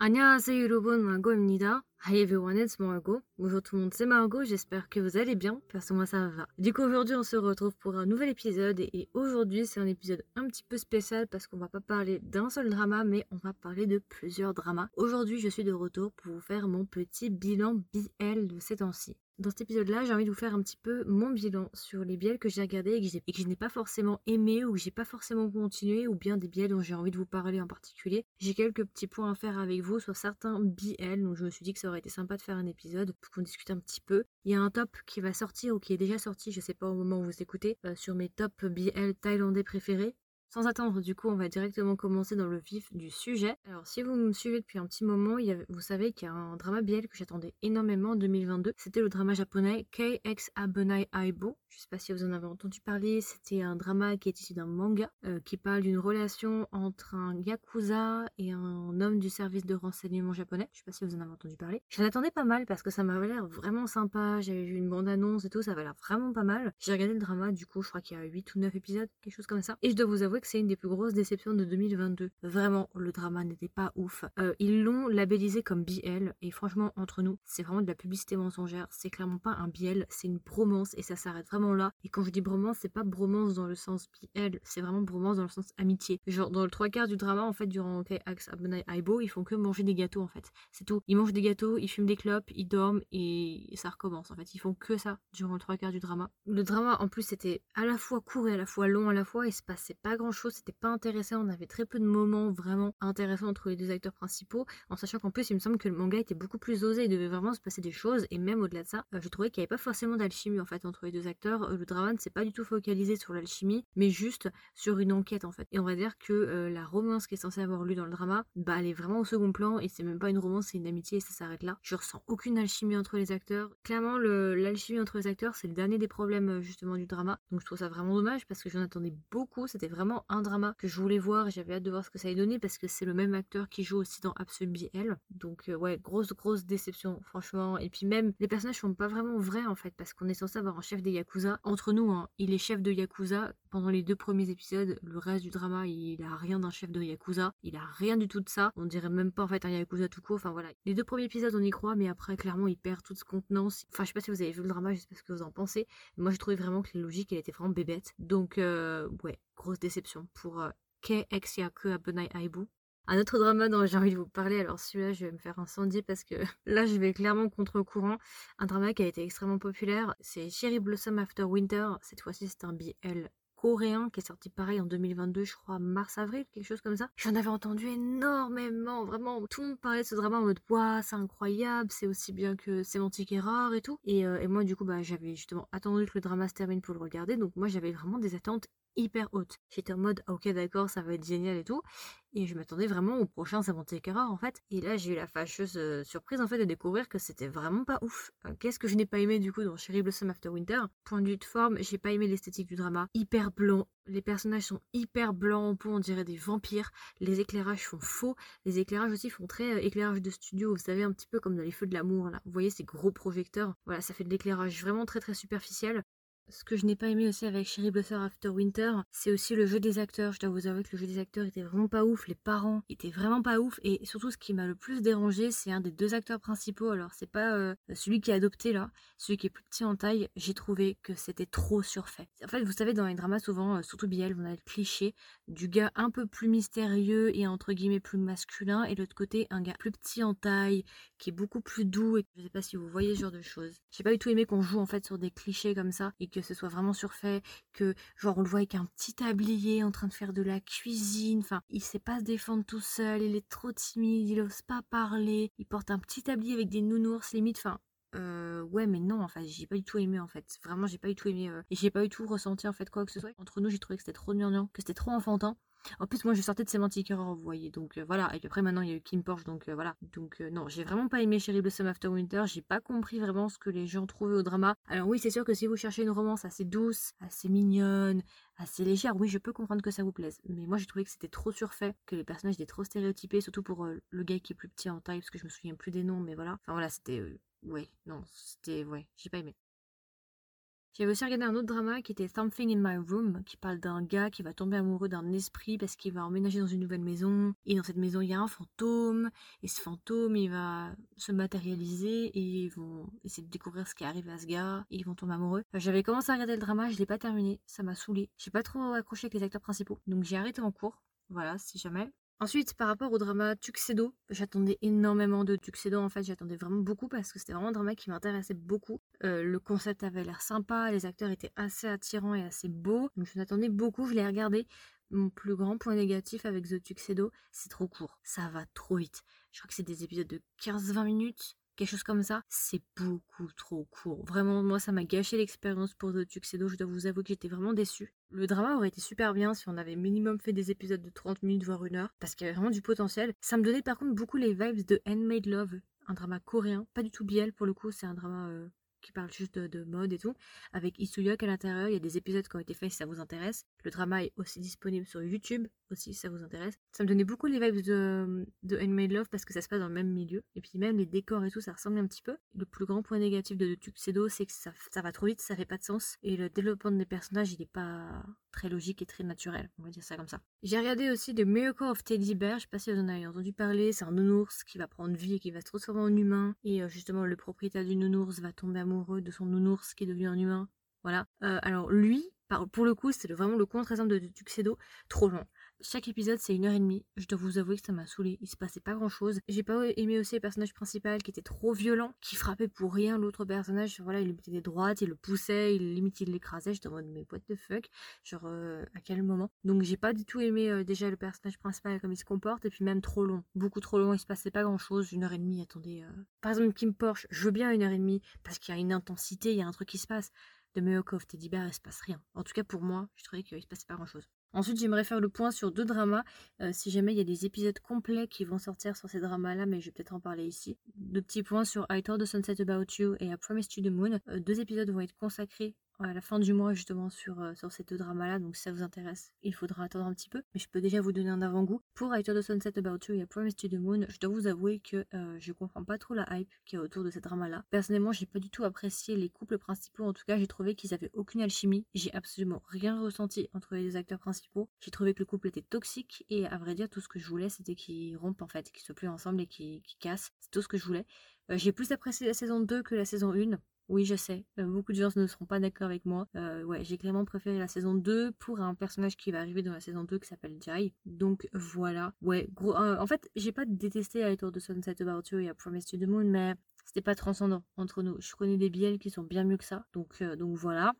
안녕하세요 여러분, Margot입니다. Hi everyone, it's Margot. Bonjour tout le monde, c'est Margot, j'espère que vous allez bien, perso moi ça va. Du coup aujourd'hui on se retrouve pour un nouvel épisode et aujourd'hui c'est un épisode un petit peu spécial parce qu'on va pas parler d'un seul drama mais on va parler de plusieurs dramas. Aujourd'hui je suis de retour pour vous faire mon petit bilan BL de ces temps-ci. Dans cet épisode-là, j'ai envie de vous faire un petit peu mon bilan sur les biels que j'ai regardés et que, je n'ai pas forcément aimé ou que j'ai pas forcément continué ou bien des biels dont j'ai envie de vous parler en particulier. J'ai quelques petits points à faire avec vous sur certains BL, donc je me suis dit que ça aurait été sympa de faire un épisode pour qu'on discute un petit peu. Il y a un top qui va sortir ou qui est déjà sorti, je sais pas au moment où vous écoutez, euh, sur mes top BL thaïlandais préférés. Sans attendre, du coup, on va directement commencer dans le vif du sujet. Alors, si vous me suivez depuis un petit moment, vous savez qu'il y a un drama BL que j'attendais énormément en 2022. C'était le drama japonais KX Abunai Aibo. Je sais pas si vous en avez entendu parler. C'était un drama qui est issu d'un manga euh, qui parle d'une relation entre un yakuza et un homme du service de renseignement japonais. Je sais pas si vous en avez entendu parler. J'en attendais pas mal parce que ça m'avait l'air vraiment sympa. J'avais vu une bande annonce et tout, ça avait l'air vraiment pas mal. J'ai regardé le drama, du coup, je crois qu'il y a 8 ou 9 épisodes, quelque chose comme ça. Et je dois vous avouer c'est une des plus grosses déceptions de 2022. Vraiment, le drama n'était pas ouf. Euh, ils l'ont labellisé comme BL et franchement, entre nous, c'est vraiment de la publicité mensongère. C'est clairement pas un BL, c'est une bromance et ça s'arrête vraiment là. Et quand je dis bromance, c'est pas bromance dans le sens BL, c'est vraiment bromance dans le sens amitié. Genre, dans le trois quarts du drama, en fait, durant Axe Abonai Aibo, ils font que manger des gâteaux en fait. C'est tout. Ils mangent des gâteaux, ils fument des clopes, ils dorment et ça recommence en fait. Ils font que ça durant le trois quarts du drama. Le drama en plus c'était à la fois court et à la fois long à la fois, il se passait pas grand chose c'était pas intéressant. On avait très peu de moments vraiment intéressants entre les deux acteurs principaux, en sachant qu'en plus, il me semble que le manga était beaucoup plus osé. Il devait vraiment se passer des choses, et même au-delà de ça, euh, je trouvais qu'il n'y avait pas forcément d'alchimie en fait entre les deux acteurs. Euh, le drama ne s'est pas du tout focalisé sur l'alchimie, mais juste sur une enquête en fait. Et on va dire que euh, la romance qui est censée avoir lu dans le drama, bah elle est vraiment au second plan, et c'est même pas une romance, c'est une amitié, et ça s'arrête là. Je ressens aucune alchimie entre les acteurs. Clairement, l'alchimie entre les acteurs, c'est le dernier des problèmes justement du drama. Donc je trouve ça vraiment dommage parce que j'en attendais beaucoup. C'était vraiment un drama que je voulais voir et j'avais hâte de voir ce que ça allait donner parce que c'est le même acteur qui joue aussi dans Absolute BL. Donc euh, ouais, grosse grosse déception franchement. Et puis même les personnages sont pas vraiment vrais en fait parce qu'on est censé avoir un chef des Yakuza. Entre nous, hein, il est chef de Yakuza pendant les deux premiers épisodes. Le reste du drama, il a rien d'un chef de Yakuza. Il a rien du tout de ça. On dirait même pas en fait un Yakuza tout court. Enfin voilà. Les deux premiers épisodes on y croit mais après clairement il perd toute contenance. Enfin je sais pas si vous avez vu le drama, je sais pas ce que vous en pensez. Moi j'ai trouvé vraiment que les logiques elle était vraiment bébête. Donc euh, ouais, grosse déception pour euh, Ke Yaku Abunai Aibu. Un autre drama dont j'ai envie de vous parler, alors celui-là je vais me faire incendier parce que là je vais clairement contre courant. Un drama qui a été extrêmement populaire, c'est Cherry Blossom After Winter. Cette fois-ci c'est un BL coréen qui est sorti pareil en 2022, je crois, mars-avril, quelque chose comme ça. J'en avais entendu énormément, vraiment. Tout le monde parlait de ce drama en mode, waouh, c'est incroyable, c'est aussi bien que Sémantique rare et tout. Et, euh, et moi, du coup, bah, j'avais justement attendu que le drama se termine pour le regarder. Donc, moi, j'avais vraiment des attentes hyper haute. J'étais en mode ok d'accord ça va être génial et tout. Et je m'attendais vraiment au prochain Samantha en fait. Et là j'ai eu la fâcheuse euh, surprise en fait de découvrir que c'était vraiment pas ouf. Qu'est-ce que je n'ai pas aimé du coup dans Cherry Blossom After Winter? Point de vue de forme, j'ai pas aimé l'esthétique du drama. Hyper blanc. Les personnages sont hyper blancs en peau, on dirait des vampires. Les éclairages sont faux. Les éclairages aussi font très euh, éclairage de studio, vous savez, un petit peu comme dans les feux de l'amour là. Vous voyez ces gros projecteurs Voilà, ça fait de l'éclairage vraiment très très superficiel. Ce que je n'ai pas aimé aussi avec Cherry Blossom After Winter, c'est aussi le jeu des acteurs. Je dois vous avouer que le jeu des acteurs était vraiment pas ouf. Les parents étaient vraiment pas ouf. Et surtout, ce qui m'a le plus dérangé, c'est un des deux acteurs principaux. Alors, c'est pas euh, celui qui est adopté là, celui qui est plus petit en taille. J'ai trouvé que c'était trop surfait. En fait, vous savez, dans les dramas, souvent, euh, surtout Biel, on a le cliché du gars un peu plus mystérieux et entre guillemets plus masculin. Et de l'autre côté, un gars plus petit en taille, qui est beaucoup plus doux. Et je sais pas si vous voyez ce genre de choses. J'ai pas du tout aimé qu'on joue en fait sur des clichés comme ça et que ce soit vraiment surfait, que genre on le voit avec un petit tablier en train de faire de la cuisine, enfin il sait pas se défendre tout seul, il est trop timide, il ose pas parler, il porte un petit tablier avec des nounours limite, enfin euh, ouais mais non en fait j'ai pas du tout aimé en fait. Vraiment j'ai pas du tout aimé euh, et j'ai pas du tout ressenti en fait quoi que ce soit. Entre nous j'ai trouvé que c'était trop gnangnan que c'était trop enfantin en plus, moi, je sortais de Semantic Error, vous voyez. Donc euh, voilà. Et après, maintenant, il y a eu Kim Porsche. Donc euh, voilà. Donc euh, non, j'ai vraiment pas aimé Cherry Blossom After Winter. J'ai pas compris vraiment ce que les gens trouvaient au drama. Alors oui, c'est sûr que si vous cherchez une romance assez douce, assez mignonne, assez légère, oui, je peux comprendre que ça vous plaise. Mais moi, j'ai trouvé que c'était trop surfait, que les personnages étaient trop stéréotypés, surtout pour le gars qui est plus petit en taille, parce que je me souviens plus des noms, mais voilà. Enfin voilà, c'était. ouais, non, c'était. Ouais, j'ai pas aimé. J'avais aussi regardé un autre drama qui était Something in My Room, qui parle d'un gars qui va tomber amoureux d'un esprit parce qu'il va emménager dans une nouvelle maison. Et dans cette maison, il y a un fantôme. Et ce fantôme, il va se matérialiser et ils vont essayer de découvrir ce qui arrive à ce gars. Et ils vont tomber amoureux. J'avais commencé à regarder le drama, je l'ai pas terminé. Ça m'a saoulé. J'ai pas trop accroché avec les acteurs principaux. Donc j'ai arrêté en cours. Voilà, si jamais. Ensuite, par rapport au drama Tuxedo, j'attendais énormément de Tuxedo. En fait, j'attendais vraiment beaucoup parce que c'était vraiment un drama qui m'intéressait beaucoup. Euh, le concept avait l'air sympa, les acteurs étaient assez attirants et assez beaux. Donc, je m'attendais beaucoup. Je l'ai regardé. Mon plus grand point négatif avec The Tuxedo, c'est trop court. Ça va trop vite. Je crois que c'est des épisodes de 15-20 minutes quelque chose comme ça, c'est beaucoup trop court. Vraiment, moi, ça m'a gâché l'expérience pour The Tuxedo. Je dois vous avouer que j'étais vraiment déçue. Le drama aurait été super bien si on avait minimum fait des épisodes de 30 minutes, voire une heure, parce qu'il y avait vraiment du potentiel. Ça me donnait par contre beaucoup les vibes de Handmade Love, un drama coréen, pas du tout biel pour le coup, c'est un drama euh, qui parle juste de, mode et tout, avec Isuyok à l'intérieur. Il y a des épisodes qui ont été faits si ça vous intéresse. Le drama est aussi disponible sur YouTube, aussi si ça vous intéresse. Ça me donnait beaucoup les vibes de, de Handmade Love parce que ça se passe dans le même milieu. Et puis même les décors et tout, ça ressemble un petit peu. Le plus grand point négatif de Tuxedo, c'est que ça, ça va trop vite, ça fait pas de sens. Et le développement des personnages, il est pas très logique et très naturel, on va dire ça comme ça. J'ai regardé aussi The Miracle of Teddy Bear, je sais pas si vous en avez entendu parler, c'est un nounours qui va prendre vie et qui va se transformer en humain. Et euh, justement, le propriétaire du nounours va tomber amoureux de son nounours qui devient un humain. Voilà. Euh, alors lui, pour le coup, c'est vraiment le contre-exemple de Tuxedo, trop long. Chaque épisode, c'est une heure et demie. Je dois vous avouer que ça m'a saoulé. Il se passait pas grand chose. J'ai pas aimé aussi le personnage principal qui était trop violent, qui frappait pour rien l'autre personnage. Voilà, il lui mettait des droites, il le poussait, il limite il l'écrasait. J'étais en mode, mais what the fuck? Genre, euh, à quel moment? Donc, j'ai pas du tout aimé euh, déjà le personnage principal, comme il se comporte, et puis même trop long. Beaucoup trop long. Il se passait pas grand chose. Une heure et demie, attendez. Euh. Par exemple, Kim Porsche, je veux bien une heure et demie parce qu'il y a une intensité, il y a un truc qui se passe de Meokov Teddy Bear, il se passe rien. En tout cas, pour moi, je trouvais qu'il se passait pas grand chose. Ensuite, j'aimerais faire le point sur deux dramas, euh, si jamais il y a des épisodes complets qui vont sortir sur ces dramas-là, mais je vais peut-être en parler ici. Deux petits points sur I Told the Sunset About You et I Promised You the Moon. Euh, deux épisodes vont être consacrés à la fin du mois justement sur, euh, sur ces deux dramas-là, donc si ça vous intéresse, il faudra attendre un petit peu. Mais je peux déjà vous donner un avant-goût. Pour I the Sunset About You et I Promised You the Moon, je dois vous avouer que euh, je comprends pas trop la hype qui est autour de ces dramas-là. Personnellement, j'ai pas du tout apprécié les couples principaux, en tout cas j'ai trouvé qu'ils avaient aucune alchimie. J'ai absolument rien ressenti entre les acteurs principaux. J'ai trouvé que le couple était toxique et à vrai dire, tout ce que je voulais c'était qu'ils rompent en fait, qu'ils soient plus ensemble et qu'ils cassent. C'est tout ce que je voulais. Euh, j'ai plus apprécié la saison 2 que la saison 1. Oui, je sais, euh, beaucoup de gens ne seront pas d'accord avec moi. Euh, ouais, j'ai clairement préféré la saison 2 pour un personnage qui va arriver dans la saison 2 qui s'appelle Jai. Donc voilà. Ouais, gros, euh, en fait, j'ai pas détesté I Told the Sunset About You et I Promised You the Moon, mais c'était pas transcendant entre nous. Je connais des biels qui sont bien mieux que ça. Donc, donc voilà.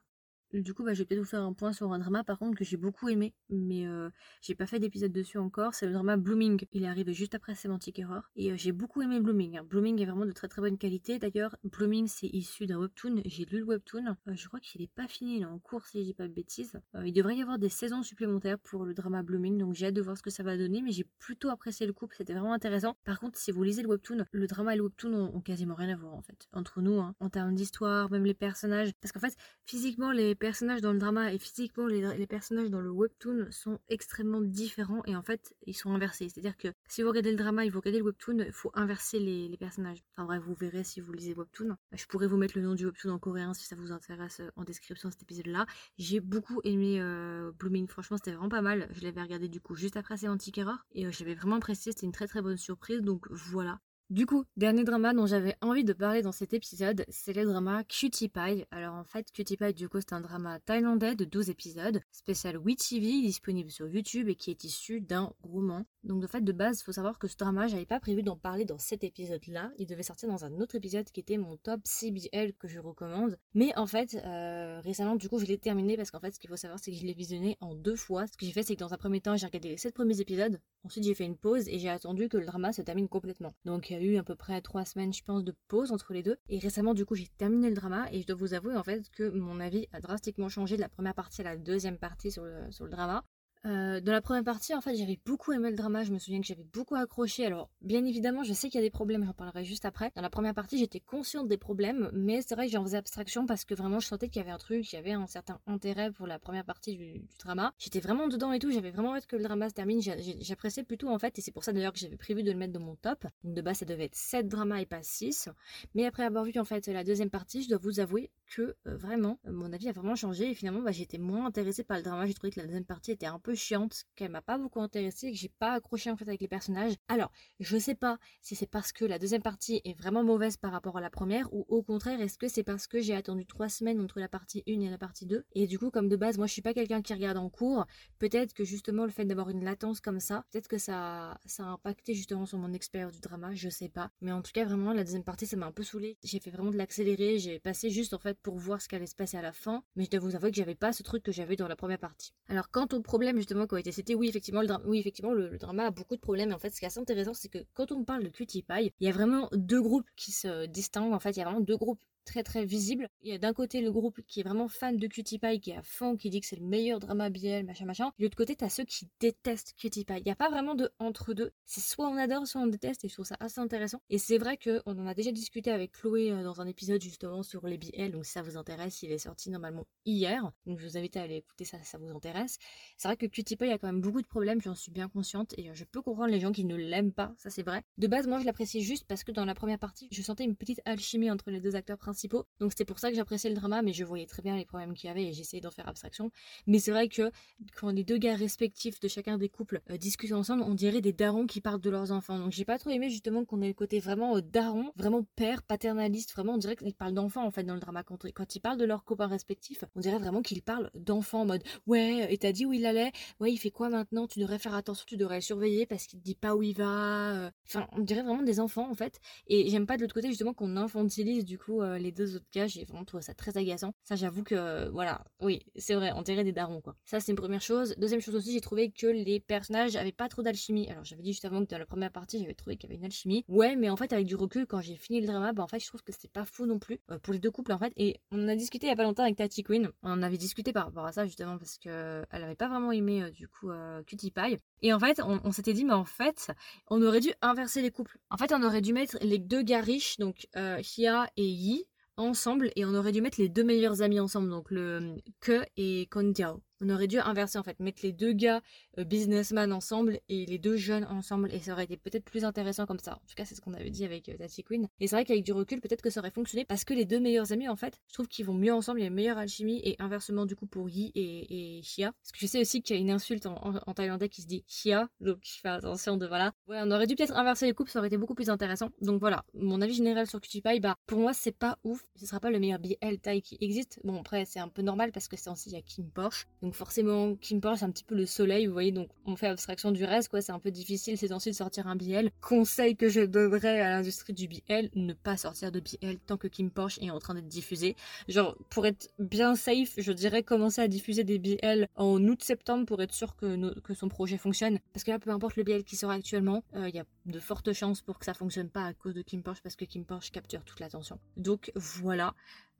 Du coup, bah, je vais peut-être vous faire un point sur un drama par contre que j'ai beaucoup aimé, mais euh, j'ai pas fait d'épisode dessus encore. C'est le drama Blooming. Il est arrivé juste après Semantic Error. Et euh, j'ai beaucoup aimé Blooming. Hein. Blooming est vraiment de très très bonne qualité. D'ailleurs, Blooming c'est issu d'un webtoon. J'ai lu le webtoon. Euh, je crois qu'il est pas fini, il est en cours si je dis pas de bêtises. il devrait y avoir des saisons supplémentaires pour le drama Blooming, donc j'ai hâte de voir ce que ça va donner. Mais j'ai plutôt apprécié le couple, c'était vraiment intéressant. Par contre, si vous lisez le webtoon, le drama et le webtoon ont, quasiment rien à voir en fait. Entre nous, hein, en termes d'histoire, même les personnages. Parce qu'en fait, physiquement, les personnages dans le drama et physiquement les, personnages dans le webtoon sont extrêmement différents et en fait ils sont inversés. C'est-à-dire que si vous regardez le drama et vous regardez le webtoon, il faut inverser les, personnages. Enfin bref, vous verrez si vous lisez webtoon. Je pourrais vous mettre le nom du webtoon en coréen si ça vous intéresse euh, en description de cet épisode-là. J'ai beaucoup aimé euh, Blooming, franchement c'était vraiment pas mal. Je l'avais regardé du coup juste après Semantic Error et euh, j'avais vraiment apprécié, c'était une très très bonne surprise. Donc voilà, du coup, dernier drama dont j'avais envie de parler dans cet épisode, c'est le drama Cutie Pie. Alors en fait, Cutie Pie, du coup, c'est un drama thaïlandais de 12 épisodes, spécial WeTV, disponible sur YouTube et qui est issu d'un roman. Donc de fait, de base, il faut savoir que ce drama, j'avais pas prévu d'en parler dans cet épisode-là. Il devait sortir dans un autre épisode qui était mon top CBL que je recommande. Mais en fait, euh, récemment, du coup, je l'ai terminé parce qu'en fait, ce qu'il faut savoir, c'est que je l'ai visionné en deux fois. Ce que j'ai fait, c'est que dans un premier temps, j'ai regardé les 7 premiers épisodes. Ensuite, j'ai fait une pause et j'ai attendu que le drama se termine complètement. Donc, eu à peu près trois semaines, je pense, de pause entre les deux. Et récemment, du coup, j'ai terminé le drama et je dois vous avouer en fait que mon avis a drastiquement changé de la première partie à la deuxième partie sur le, sur le drama. Euh, dans la première partie, en fait, j'avais beaucoup aimé le drama. Je me souviens que j'avais beaucoup accroché. Alors, bien évidemment, je sais qu'il y a des problèmes. J'en parlerai juste après. Dans la première partie, j'étais consciente des problèmes, mais c'est vrai que j'en faisais abstraction parce que vraiment, je sentais qu'il y avait un truc, qu'il y avait un certain intérêt pour la première partie du, drama. J'étais vraiment dedans et tout. J'avais vraiment hâte que le drama se termine. J'appréciais plutôt en fait, et c'est pour ça d'ailleurs que j'avais prévu de le mettre dans mon top. Donc de base, ça devait être 7 dramas et pas 6. Mais après avoir vu en fait la deuxième partie, je dois vous avouer que euh, vraiment, mon avis a vraiment changé et finalement, bah, j'étais moins intéressée par le drama. J'ai trouvé que la deuxième partie était un peu chiante, qu'elle m'a pas beaucoup intéressée que j'ai pas accroché en fait avec les personnages. Alors, je sais pas si c'est parce que la deuxième partie est vraiment mauvaise par rapport à la première ou au contraire, est-ce que c'est parce que j'ai attendu 3 semaines entre la partie 1 et la partie 2 et du coup, comme de base, moi je suis pas quelqu'un qui regarde en cours, peut-être que justement le fait d'avoir une latence comme ça, peut-être que ça, ça a impacté justement sur mon expérience du drama, je sais pas. Mais en tout cas, vraiment, la deuxième partie, ça m'a un peu saoulé. J'ai fait vraiment de l'accélérer, j'ai passé juste en fait pour voir ce qu'allait se passer à la fin, mais je dois vous avouer que j'avais pas ce truc que j'avais dans la première partie. Alors quant au problème justement qui a été c'était oui effectivement le drama, oui effectivement le, drama a beaucoup de problèmes. Et en fait, ce qui est assez intéressant, c'est que quand on parle de Cutie Pie, il y a vraiment deux groupes qui se distinguent. En fait, il y a vraiment deux groupes très très visible. Il y a d'un côté le groupe qui est vraiment fan de Cutie Pie, qui est à fond, qui dit que c'est le meilleur drama BL, machin machin. Et de l'autre côté, t'as ceux qui détestent Cutie Pie. Il n'y a pas vraiment de entre deux. C'est soit on adore, soit on déteste, et je trouve ça assez intéressant. Et c'est vrai qu'on en a déjà discuté avec Chloé euh, dans un épisode justement sur les BL, donc si ça vous intéresse, il est sorti normalement hier. Donc je vous invite à aller écouter ça si ça vous intéresse. C'est vrai que Cutie Pie a quand même beaucoup de problèmes, j'en suis bien consciente, et euh, je peux comprendre les gens qui ne l'aiment pas, ça c'est vrai. De base, moi je l'apprécie juste parce que dans la première partie, je sentais une petite alchimie entre les deux acteurs principaux. Donc c'était pour ça que j'appréciais le drama, mais je voyais très bien les problèmes qu'il y avait et j'essayais d'en faire abstraction. Mais c'est vrai que quand les deux gars respectifs de chacun des couples euh, discutent ensemble, on dirait des darons qui parlent de leurs enfants. Donc j'ai pas trop aimé justement qu'on ait le côté vraiment euh, daron, vraiment père, paternaliste, vraiment on dirait qu'ils parlent d'enfants en fait dans le drama. Quand, quand ils parlent de leurs copains respectifs, on dirait vraiment qu'ils parlent d'enfants en mode ouais, et t'as dit où il allait, ouais, il fait quoi maintenant, tu devrais faire attention, tu devrais le surveiller parce qu'il dit pas où il va. Euh. Enfin, on dirait vraiment des enfants en fait. Et j'aime pas de l'autre côté justement qu'on infantilise du coup les deux autres gars. J'ai vraiment trouvé ça très agaçant. Ça, j'avoue que, voilà, oui, c'est vrai, on dirait des darons, quoi. Ça, c'est une première chose. Deuxième chose aussi, j'ai trouvé que les personnages avaient pas trop d'alchimie. Alors, j'avais dit juste avant que dans la première partie, j'avais trouvé qu'il y avait une alchimie. Ouais, mais en fait, avec du recul, quand j'ai fini le drama, bah, en fait, je trouve que c'était pas fou non plus euh, pour les deux couples, en fait. Et on a discuté il y a pas longtemps avec Tati Queen. On avait discuté par rapport à ça, justement, parce que elle avait pas vraiment aimé, euh, du coup, euh, Cutie Pie. Et en fait, on, s'était dit, mais en fait, on aurait dû inverser les couples. En fait, on aurait dû mettre les deux gars riches, donc Hia et Yi, ensemble et on aurait dû mettre les deux meilleurs amis ensemble, donc le Ke et Kondiao. On aurait dû inverser en fait, mettre les deux gars euh, businessmen ensemble et les deux jeunes ensemble et ça aurait été peut-être plus intéressant comme ça. En tout cas, c'est ce qu'on avait dit avec euh, Tati Queen. Et c'est vrai qu'avec du recul, peut-être que ça aurait fonctionné parce que les deux meilleurs amis en fait, je trouve qu'ils vont mieux ensemble, il y a une meilleure alchimie et inversement du coup pour Yi et, et Xia. Parce que je sais aussi qu'il y a une insulte en, thaïlandais qui se dit Xia, donc je fais attention de voilà. Ouais, on aurait dû peut-être inverser les couples, ça aurait été beaucoup plus intéressant. Donc voilà, mon avis général sur Cutie Pie, bah pour moi c'est pas ouf, ce sera pas le meilleur BL Thai qui existe. Bon après c'est un peu normal parce que c'est aussi il y a Kim Porsche, forcément Kim Porsche c'est un petit peu le soleil, vous voyez, donc on fait abstraction du reste, quoi, c'est un peu difficile ces temps-ci de sortir un BL. Conseil que je donnerais à l'industrie du BL, ne pas sortir de BL tant que Kim Porsche est en train d'être diffusé. Genre, pour être bien safe, je dirais commencer à diffuser des BL en août-septembre pour être sûr que, son projet fonctionne. Parce que là, peu importe le BL qui sort actuellement, euh, il y a de fortes chances pour que ça fonctionne pas à cause de Kim Porsche parce que Kim Porsche capture toute l'attention. Donc voilà,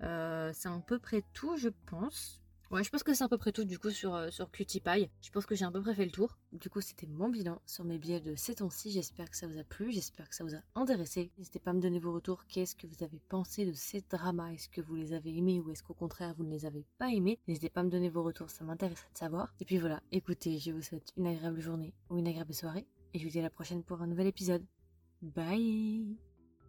euh, c'est à peu près tout, je pense. Ouais, je pense que c'est à peu près tout du coup sur, euh, sur Cutie Pie. Je pense que j'ai à peu près fait le tour. Du coup, c'était mon bilan sur mes billets de ces temps-ci. J'espère que ça vous a plu, j'espère que ça vous a intéressé. N'hésitez pas à me donner vos retours. Qu'est-ce que vous avez pensé de ces dramas? Est-ce que vous les avez aimés ou est-ce qu'au contraire vous ne les avez pas aimés? N'hésitez pas à me donner vos retours, ça m'intéresserait de savoir. Et puis voilà, écoutez, je vous souhaite une agréable journée ou une agréable soirée. Et je vous dis à la prochaine pour un nouvel épisode. Bye